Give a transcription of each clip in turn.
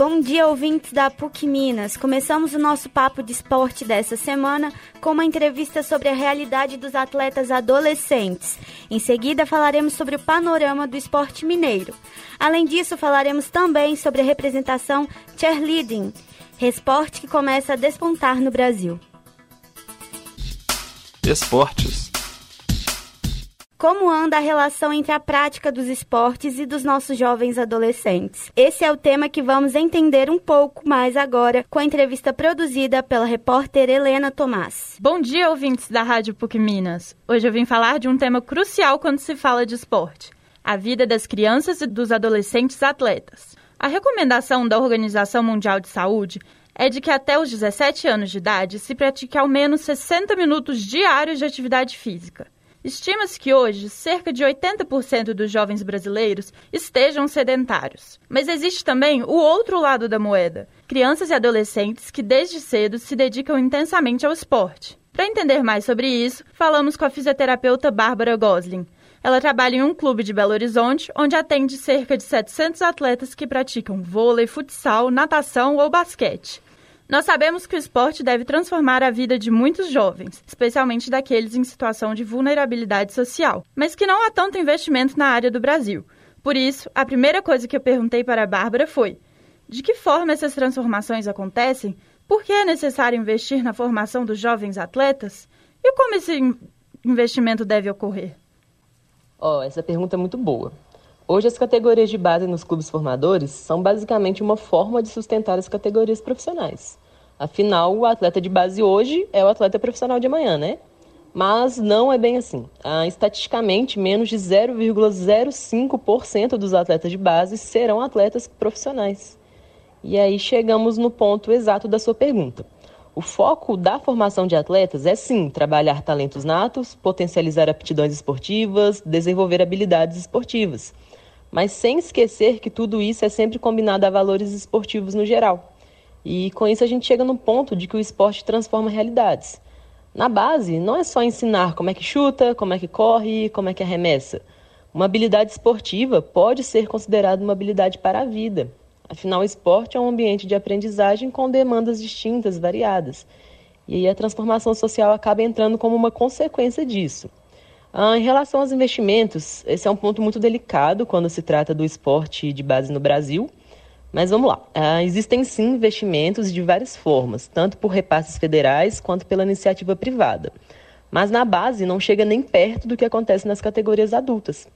Bom dia, ouvintes da PUC Minas. Começamos o nosso papo de esporte dessa semana com uma entrevista sobre a realidade dos atletas adolescentes. Em seguida, falaremos sobre o panorama do esporte mineiro. Além disso, falaremos também sobre a representação cheerleading, esporte que começa a despontar no Brasil. Esportes como anda a relação entre a prática dos esportes e dos nossos jovens adolescentes? Esse é o tema que vamos entender um pouco mais agora com a entrevista produzida pela repórter Helena Tomás. Bom dia, ouvintes da Rádio PUC Minas. Hoje eu vim falar de um tema crucial quando se fala de esporte: a vida das crianças e dos adolescentes atletas. A recomendação da Organização Mundial de Saúde é de que até os 17 anos de idade se pratique ao menos 60 minutos diários de atividade física. Estima-se que hoje cerca de 80% dos jovens brasileiros estejam sedentários. Mas existe também o outro lado da moeda: crianças e adolescentes que desde cedo se dedicam intensamente ao esporte. Para entender mais sobre isso, falamos com a fisioterapeuta Bárbara Gosling. Ela trabalha em um clube de Belo Horizonte, onde atende cerca de 700 atletas que praticam vôlei, futsal, natação ou basquete. Nós sabemos que o esporte deve transformar a vida de muitos jovens, especialmente daqueles em situação de vulnerabilidade social, mas que não há tanto investimento na área do Brasil. Por isso, a primeira coisa que eu perguntei para a Bárbara foi: de que forma essas transformações acontecem? Por que é necessário investir na formação dos jovens atletas? E como esse investimento deve ocorrer? Oh, essa pergunta é muito boa. Hoje, as categorias de base nos clubes formadores são basicamente uma forma de sustentar as categorias profissionais. Afinal, o atleta de base hoje é o atleta profissional de amanhã, né? Mas não é bem assim. Ah, estatisticamente, menos de 0,05% dos atletas de base serão atletas profissionais. E aí chegamos no ponto exato da sua pergunta. O foco da formação de atletas é sim trabalhar talentos natos, potencializar aptidões esportivas, desenvolver habilidades esportivas. Mas sem esquecer que tudo isso é sempre combinado a valores esportivos no geral. E com isso a gente chega no ponto de que o esporte transforma realidades. Na base, não é só ensinar como é que chuta, como é que corre, como é que arremessa. Uma habilidade esportiva pode ser considerada uma habilidade para a vida. Afinal, o esporte é um ambiente de aprendizagem com demandas distintas, variadas. E aí a transformação social acaba entrando como uma consequência disso. Ah, em relação aos investimentos, esse é um ponto muito delicado quando se trata do esporte de base no Brasil. Mas vamos lá. Ah, existem sim investimentos de várias formas, tanto por repasses federais quanto pela iniciativa privada. Mas na base não chega nem perto do que acontece nas categorias adultas.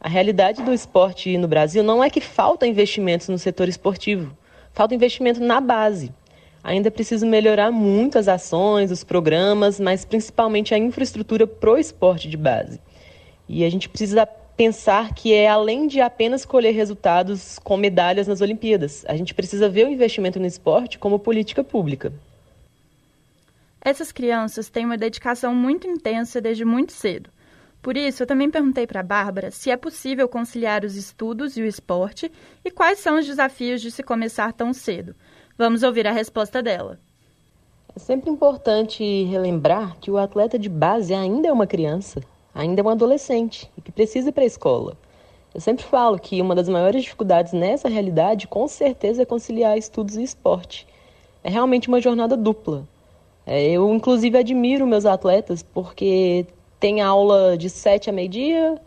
A realidade do esporte no Brasil não é que falta investimentos no setor esportivo, falta investimento na base. Ainda é preciso melhorar muito as ações, os programas, mas principalmente a infraestrutura para o esporte de base. E a gente precisa pensar que é além de apenas colher resultados com medalhas nas Olimpíadas. A gente precisa ver o investimento no esporte como política pública. Essas crianças têm uma dedicação muito intensa desde muito cedo. Por isso, eu também perguntei para a Bárbara se é possível conciliar os estudos e o esporte e quais são os desafios de se começar tão cedo. Vamos ouvir a resposta dela. É sempre importante relembrar que o atleta de base ainda é uma criança ainda é um adolescente e que precisa ir para a escola. Eu sempre falo que uma das maiores dificuldades nessa realidade, com certeza, é conciliar estudos e esporte. É realmente uma jornada dupla. É, eu, inclusive, admiro meus atletas porque tem aula de sete a meio-dia,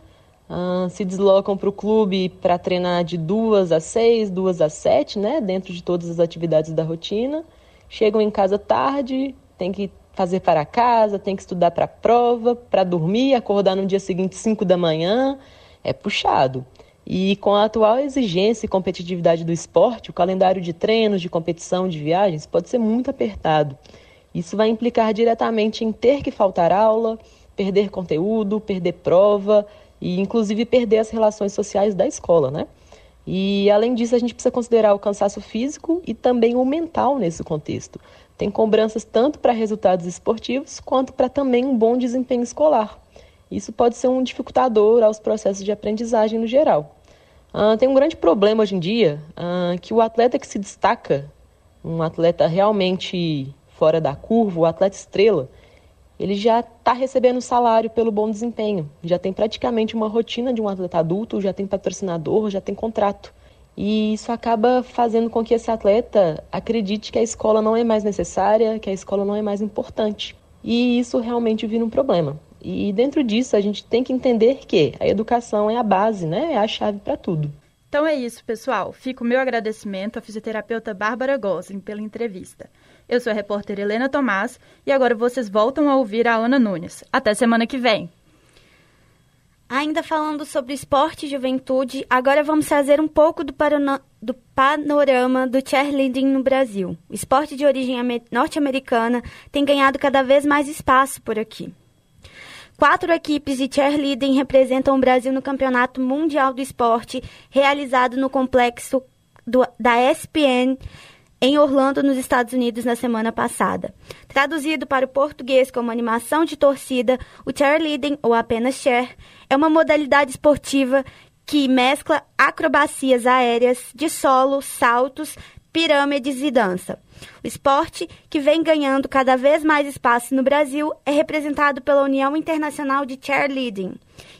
uh, se deslocam para o clube para treinar de duas a seis, duas a sete, né, dentro de todas as atividades da rotina. Chegam em casa tarde, tem que fazer para casa, tem que estudar para a prova, para dormir, acordar no dia seguinte 5 da manhã, é puxado. E com a atual exigência e competitividade do esporte, o calendário de treinos, de competição, de viagens pode ser muito apertado. Isso vai implicar diretamente em ter que faltar aula, perder conteúdo, perder prova e inclusive perder as relações sociais da escola, né? E além disso, a gente precisa considerar o cansaço físico e também o mental nesse contexto. Tem cobranças tanto para resultados esportivos quanto para também um bom desempenho escolar. Isso pode ser um dificultador aos processos de aprendizagem no geral. Uh, tem um grande problema hoje em dia, uh, que o atleta que se destaca, um atleta realmente fora da curva, o atleta estrela, ele já está recebendo salário pelo bom desempenho, já tem praticamente uma rotina de um atleta adulto, já tem patrocinador, já tem contrato. E isso acaba fazendo com que esse atleta acredite que a escola não é mais necessária, que a escola não é mais importante. E isso realmente vira um problema. E dentro disso a gente tem que entender que a educação é a base, né? É a chave para tudo. Então é isso, pessoal. Fica o meu agradecimento à fisioterapeuta Bárbara Gosling pela entrevista. Eu sou a repórter Helena Tomás e agora vocês voltam a ouvir a Ana Nunes. Até semana que vem. Ainda falando sobre esporte e juventude, agora vamos trazer um pouco do, do panorama do cheerleading no Brasil. O esporte de origem norte-americana tem ganhado cada vez mais espaço por aqui. Quatro equipes de cheerleading representam o Brasil no Campeonato Mundial do Esporte, realizado no complexo do, da ESPN em Orlando, nos Estados Unidos, na semana passada. Traduzido para o português como animação de torcida, o cheerleading, ou apenas cheer, é uma modalidade esportiva que mescla acrobacias aéreas de solo, saltos, pirâmides e dança. O esporte, que vem ganhando cada vez mais espaço no Brasil, é representado pela União Internacional de Cheerleading,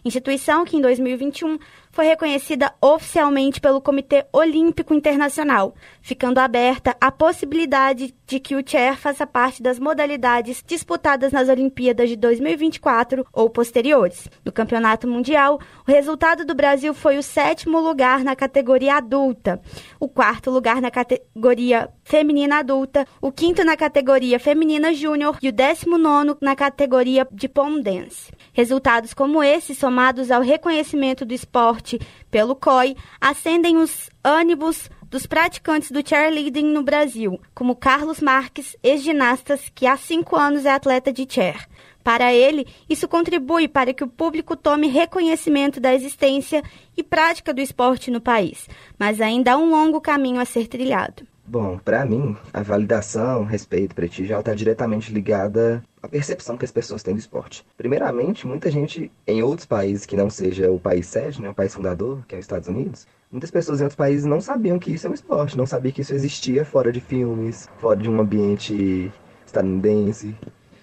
instituição que em 2021 foi reconhecida oficialmente pelo Comitê Olímpico Internacional, ficando aberta a possibilidade de que o chair faça parte das modalidades disputadas nas Olimpíadas de 2024 ou posteriores. No Campeonato Mundial, o resultado do Brasil foi o sétimo lugar na categoria adulta, o quarto lugar na categoria feminina adulta, o quinto na categoria feminina júnior e o décimo nono na categoria de pole dance. Resultados como esse, somados ao reconhecimento do esporte pelo COI, acendem os ânimos dos praticantes do cheerleading no Brasil, como Carlos Marques, ex-ginasta que há cinco anos é atleta de chair. Para ele, isso contribui para que o público tome reconhecimento da existência e prática do esporte no país, mas ainda há um longo caminho a ser trilhado. Bom, para mim, a validação, respeito, prestígio, está diretamente ligada à percepção que as pessoas têm do esporte. Primeiramente, muita gente em outros países que não seja o país sede, né, o país fundador, que é os Estados Unidos, muitas pessoas em outros países não sabiam que isso é um esporte, não sabiam que isso existia fora de filmes, fora de um ambiente estadunidense.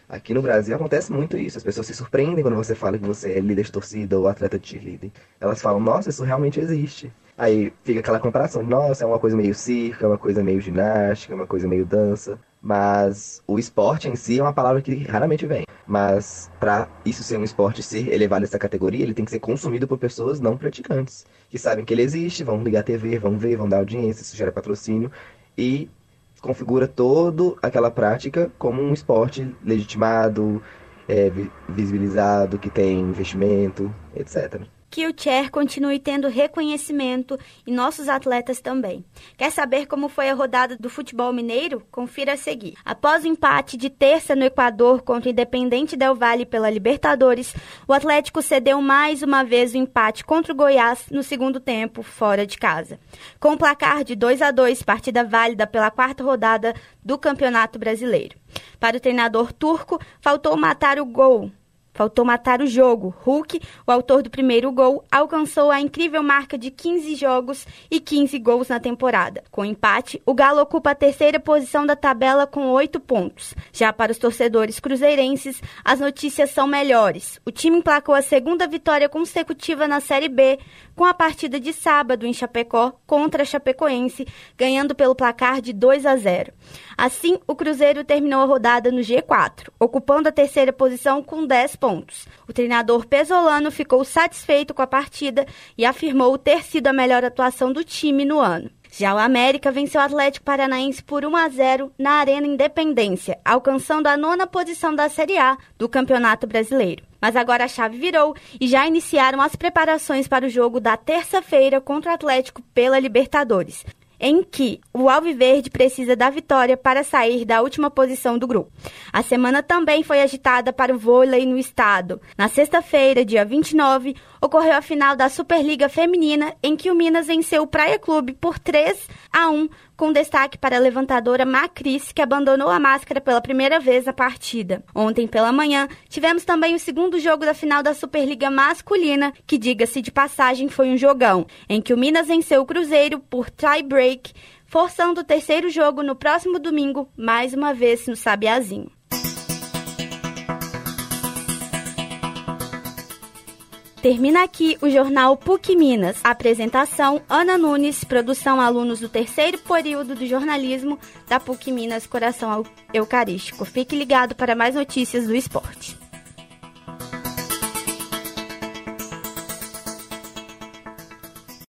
Aqui no Brasil acontece muito isso. As pessoas se surpreendem quando você fala que você é líder de torcida ou atleta de cheerleading. Elas falam, nossa, isso realmente existe. Aí fica aquela comparação, nossa, é uma coisa meio circo, é uma coisa meio ginástica, é uma coisa meio dança. Mas o esporte em si é uma palavra que raramente vem. Mas para isso ser um esporte ser elevado a essa categoria, ele tem que ser consumido por pessoas não praticantes, que sabem que ele existe, vão ligar a TV, vão ver, vão dar audiência, isso gera patrocínio e configura toda aquela prática como um esporte legitimado, é, visibilizado, que tem investimento, etc que o Chair continue tendo reconhecimento e nossos atletas também. Quer saber como foi a rodada do futebol mineiro? Confira a seguir. Após o empate de terça no Equador contra o Independente Del Valle pela Libertadores, o Atlético cedeu mais uma vez o empate contra o Goiás no segundo tempo, fora de casa. Com o placar de 2 a 2, partida válida pela quarta rodada do Campeonato Brasileiro. Para o treinador turco, faltou matar o gol Faltou matar o jogo. Hulk, o autor do primeiro gol, alcançou a incrível marca de 15 jogos e 15 gols na temporada. Com o empate, o Galo ocupa a terceira posição da tabela com 8 pontos. Já para os torcedores cruzeirenses, as notícias são melhores. O time emplacou a segunda vitória consecutiva na Série B, com a partida de sábado em Chapecó contra a Chapecoense, ganhando pelo placar de 2 a 0. Assim, o Cruzeiro terminou a rodada no G4, ocupando a terceira posição com 10 pontos. O treinador pesolano ficou satisfeito com a partida e afirmou ter sido a melhor atuação do time no ano. Já o América venceu o Atlético Paranaense por 1 a 0 na Arena Independência, alcançando a nona posição da Série A do Campeonato Brasileiro. Mas agora a chave virou e já iniciaram as preparações para o jogo da terça-feira contra o Atlético pela Libertadores em que o Alviverde precisa da vitória para sair da última posição do grupo. A semana também foi agitada para o vôlei no estado. Na sexta-feira, dia 29, ocorreu a final da Superliga Feminina, em que o Minas venceu o Praia Clube por 3 a 1 com destaque para a levantadora Macris, que abandonou a máscara pela primeira vez na partida. Ontem pela manhã, tivemos também o segundo jogo da final da Superliga Masculina, que, diga-se de passagem, foi um jogão, em que o Minas venceu o Cruzeiro por tie-break, forçando o terceiro jogo no próximo domingo, mais uma vez no Sabiazinho. Termina aqui o jornal PUC Minas. Apresentação: Ana Nunes, produção alunos do terceiro período do jornalismo da PUC Minas Coração Eucarístico. Fique ligado para mais notícias do esporte.